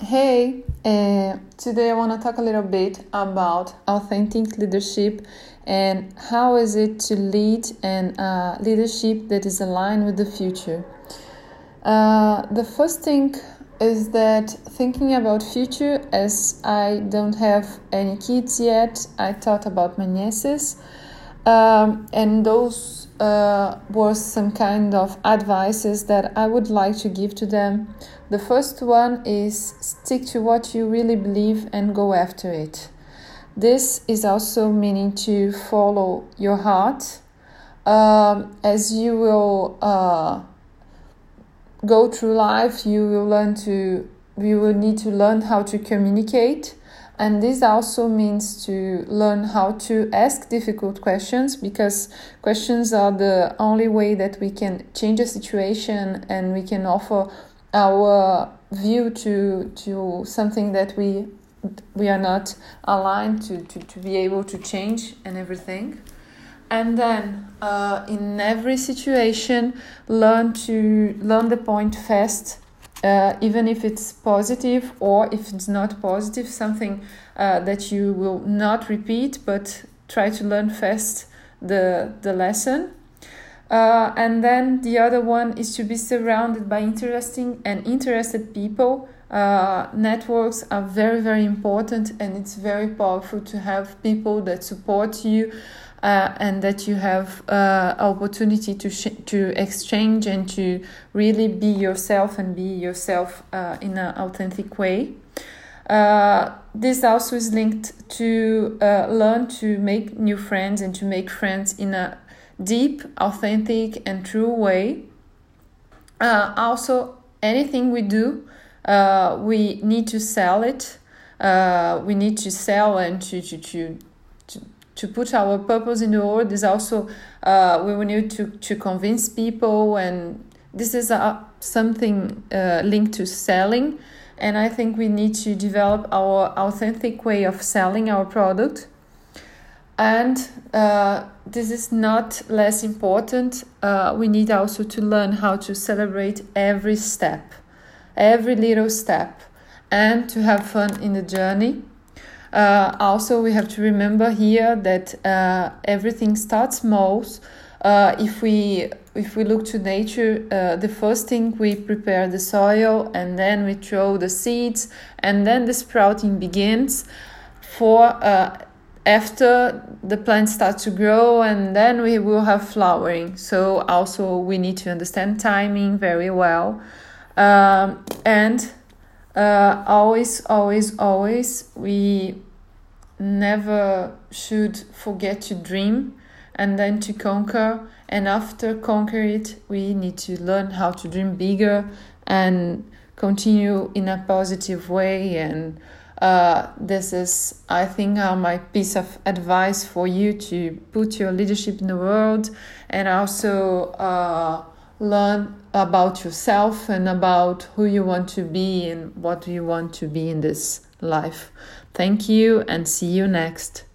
Hey, uh, today I want to talk a little bit about authentic leadership and how is it to lead and uh, leadership that is aligned with the future. Uh, the first thing is that thinking about future as I don't have any kids yet, I thought about my nieces um, and those uh, were some kind of advices that I would like to give to them. The first one is stick to what you really believe and go after it. This is also meaning to follow your heart um, as you will uh, go through life. You will learn to you will need to learn how to communicate and this also means to learn how to ask difficult questions because questions are the only way that we can change a situation and we can offer our view to to something that we we are not aligned to, to, to be able to change and everything. And then uh, in every situation learn to learn the point fast uh, even if it's positive or if it's not positive, something uh, that you will not repeat, but try to learn fast the, the lesson. Uh, and then the other one is to be surrounded by interesting and interested people. Uh, networks are very, very important, and it's very powerful to have people that support you uh, and that you have uh, opportunity to sh- to exchange and to really be yourself and be yourself uh, in an authentic way. Uh, this also is linked to uh, learn to make new friends and to make friends in a deep, authentic, and true way. Uh, also, anything we do, we need to sell it. we need to sell and to, to, to to put our purpose in the world is also uh, we need to, to convince people and this is uh, something uh, linked to selling and i think we need to develop our authentic way of selling our product and uh, this is not less important uh, we need also to learn how to celebrate every step every little step and to have fun in the journey uh, also, we have to remember here that uh, everything starts small. Uh, if we if we look to nature, uh, the first thing we prepare the soil, and then we throw the seeds, and then the sprouting begins. For after the plant starts to grow, and then we will have flowering. So also we need to understand timing very well, um, and uh, always, always, always, we never should forget to dream and then to conquer. And after conquer it, we need to learn how to dream bigger and continue in a positive way. And uh, this is, I think, uh, my piece of advice for you to put your leadership in the world and also. Uh, learn about yourself and about who you want to be and what you want to be in this life. Thank you and see you next.